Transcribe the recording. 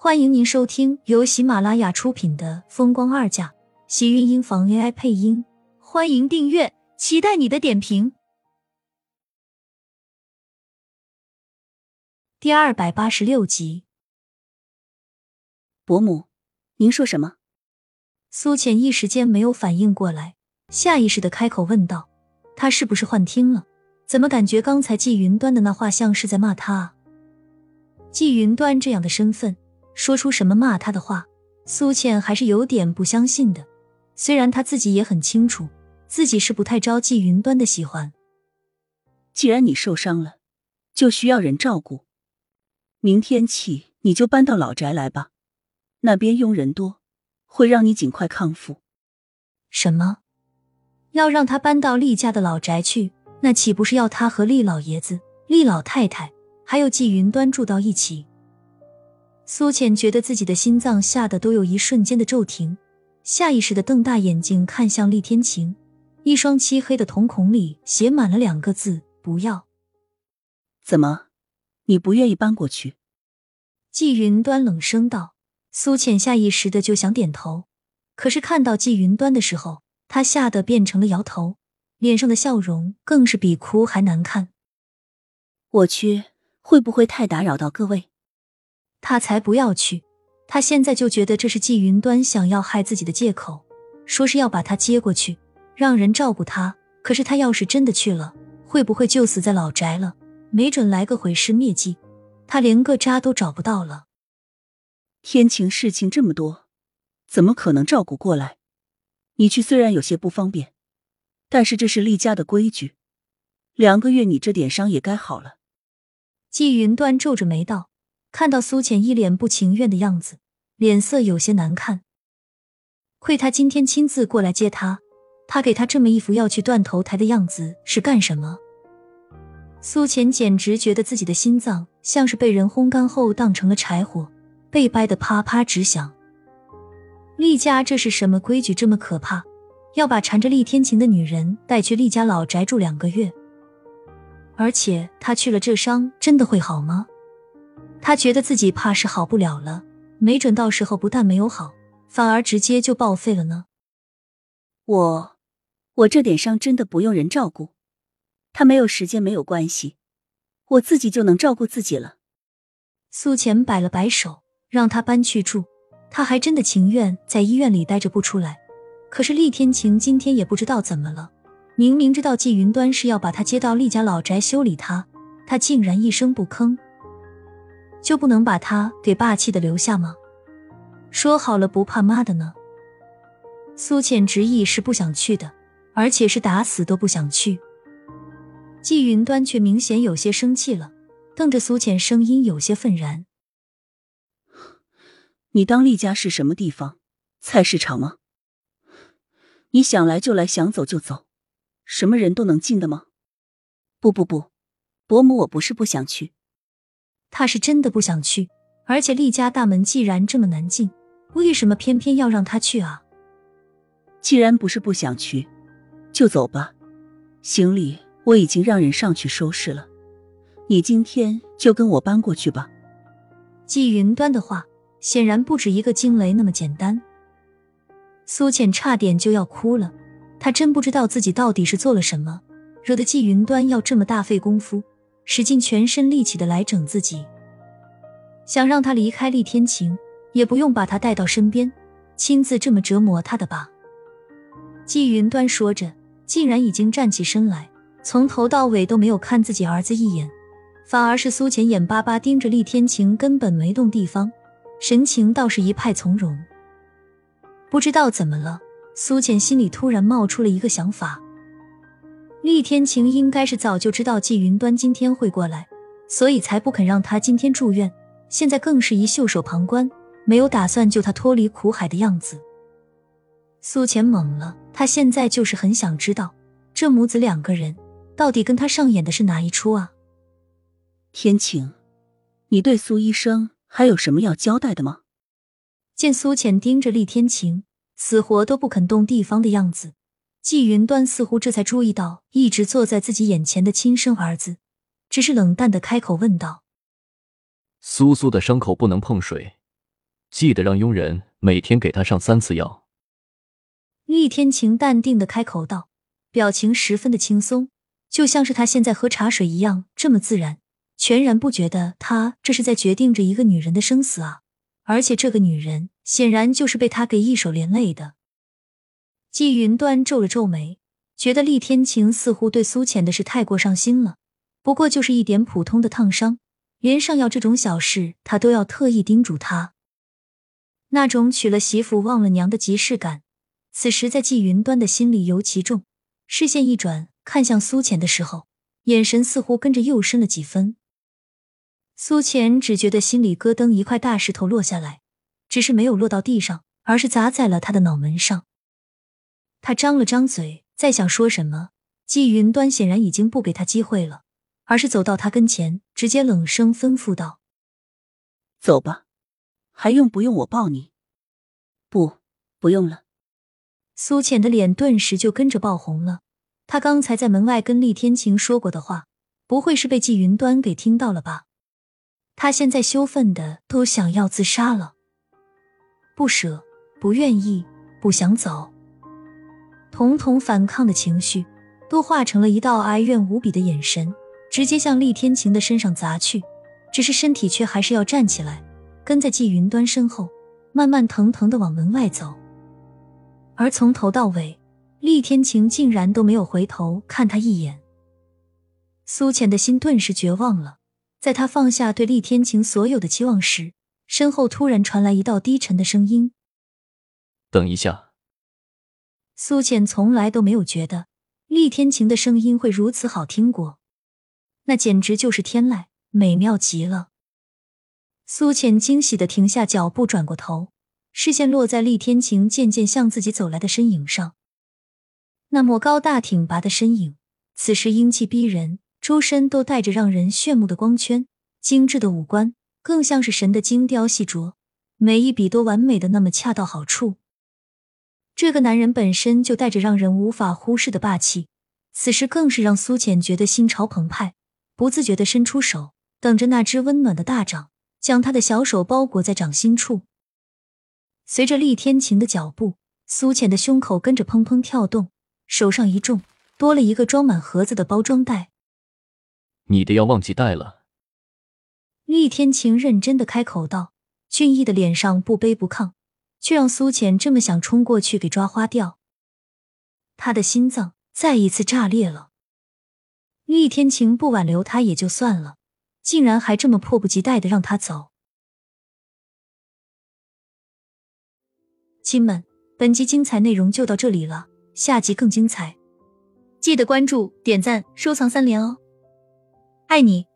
欢迎您收听由喜马拉雅出品的《风光二嫁》，喜运音房 AI 配音。欢迎订阅，期待你的点评。第二百八十六集，伯母，您说什么？苏浅一时间没有反应过来，下意识的开口问道：“他是不是幻听了？怎么感觉刚才季云端的那话像是在骂他啊？”季云端这样的身份，说出什么骂他的话，苏倩还是有点不相信的。虽然她自己也很清楚，自己是不太招季云端的喜欢。既然你受伤了，就需要人照顾。明天起你就搬到老宅来吧，那边佣人多，会让你尽快康复。什么？要让他搬到厉家的老宅去？那岂不是要他和厉老爷子、厉老太太？还有季云端住到一起，苏浅觉得自己的心脏吓得都有一瞬间的骤停，下意识的瞪大眼睛看向厉天晴，一双漆黑的瞳孔里写满了两个字：不要。怎么，你不愿意搬过去？季云端冷声道。苏浅下意识的就想点头，可是看到季云端的时候，他吓得变成了摇头，脸上的笑容更是比哭还难看。我去。会不会太打扰到各位？他才不要去！他现在就觉得这是季云端想要害自己的借口，说是要把他接过去，让人照顾他。可是他要是真的去了，会不会就死在老宅了？没准来个毁尸灭迹，他连个渣都找不到了。天晴事情这么多，怎么可能照顾过来？你去虽然有些不方便，但是这是厉家的规矩，两个月你这点伤也该好了。季云端皱着眉道：“看到苏浅一脸不情愿的样子，脸色有些难看。亏他今天亲自过来接他，他给他这么一副要去断头台的样子是干什么？”苏浅简直觉得自己的心脏像是被人烘干后当成了柴火，被掰得啪啪直响。厉家这是什么规矩这么可怕？要把缠着厉天晴的女人带去厉家老宅住两个月？而且他去了，这伤真的会好吗？他觉得自己怕是好不了了，没准到时候不但没有好，反而直接就报废了呢。我，我这点伤真的不用人照顾，他没有时间没有关系，我自己就能照顾自己了。苏浅摆了摆手，让他搬去住，他还真的情愿在医院里待着不出来。可是厉天晴今天也不知道怎么了。明明知道季云端是要把他接到厉家老宅修理他，他竟然一声不吭，就不能把他给霸气的留下吗？说好了不怕妈的呢？苏浅执意是不想去的，而且是打死都不想去。季云端却明显有些生气了，瞪着苏浅，声音有些愤然：“你当厉家是什么地方？菜市场吗？你想来就来，想走就走。”什么人都能进的吗？不不不，伯母，我不是不想去，他是真的不想去。而且厉家大门既然这么难进，为什么偏偏要让他去啊？既然不是不想去，就走吧。行李我已经让人上去收拾了，你今天就跟我搬过去吧。季云端的话显然不止一个惊雷那么简单，苏浅差点就要哭了。他真不知道自己到底是做了什么，惹得季云端要这么大费功夫，使尽全身力气的来整自己，想让他离开厉天晴，也不用把他带到身边，亲自这么折磨他的吧。季云端说着，竟然已经站起身来，从头到尾都没有看自己儿子一眼，反而是苏浅眼巴巴盯着厉天晴根本没动地方，神情倒是一派从容。不知道怎么了。苏浅心里突然冒出了一个想法：厉天晴应该是早就知道季云端今天会过来，所以才不肯让他今天住院。现在更是一袖手旁观，没有打算救他脱离苦海的样子。苏浅懵了，他现在就是很想知道，这母子两个人到底跟他上演的是哪一出啊？天晴，你对苏医生还有什么要交代的吗？见苏浅盯着厉天晴。死活都不肯动地方的样子，季云端似乎这才注意到一直坐在自己眼前的亲生儿子，只是冷淡的开口问道：“苏苏的伤口不能碰水，记得让佣人每天给他上三次药。厉天晴淡定的开口道，表情十分的轻松，就像是他现在喝茶水一样这么自然，全然不觉得他这是在决定着一个女人的生死啊！而且这个女人显然就是被他给一手连累的。季云端皱了皱眉，觉得厉天晴似乎对苏浅的事太过上心了。不过就是一点普通的烫伤，连上药这种小事，他都要特意叮嘱他。那种娶了媳妇忘了娘的即视感，此时在季云端的心里尤其重。视线一转，看向苏浅的时候，眼神似乎跟着又深了几分。苏浅只觉得心里咯噔，一块大石头落下来，只是没有落到地上，而是砸在了他的脑门上。他张了张嘴，再想说什么，季云端显然已经不给他机会了，而是走到他跟前，直接冷声吩咐道：“走吧。”还用不用我抱你？不，不用了。苏浅的脸顿时就跟着爆红了。他刚才在门外跟厉天晴说过的话，不会是被季云端给听到了吧？他现在羞愤的都想要自杀了，不舍，不愿意，不想走，统统反抗的情绪都化成了一道哀怨无比的眼神，直接向厉天晴的身上砸去。只是身体却还是要站起来。跟在季云端身后，慢慢腾腾的往门外走，而从头到尾，厉天晴竟然都没有回头看他一眼。苏浅的心顿时绝望了，在他放下对厉天晴所有的期望时，身后突然传来一道低沉的声音：“等一下。”苏浅从来都没有觉得厉天晴的声音会如此好听过，那简直就是天籁，美妙极了。苏浅惊喜的停下脚步，转过头，视线落在厉天晴渐渐向自己走来的身影上。那么高大挺拔的身影，此时英气逼人，周身都带着让人炫目的光圈，精致的五官更像是神的精雕细琢，每一笔都完美的那么恰到好处。这个男人本身就带着让人无法忽视的霸气，此时更是让苏浅觉得心潮澎湃，不自觉的伸出手，等着那只温暖的大掌。将他的小手包裹在掌心处，随着厉天晴的脚步，苏浅的胸口跟着砰砰跳动，手上一重，多了一个装满盒子的包装袋。你的药忘记带了。厉天晴认真的开口道，俊逸的脸上不卑不亢，却让苏浅这么想冲过去给抓花掉。他的心脏再一次炸裂了。厉天晴不挽留他也就算了。竟然还这么迫不及待的让他走！亲们，本集精彩内容就到这里了，下集更精彩，记得关注、点赞、收藏三连哦！爱你。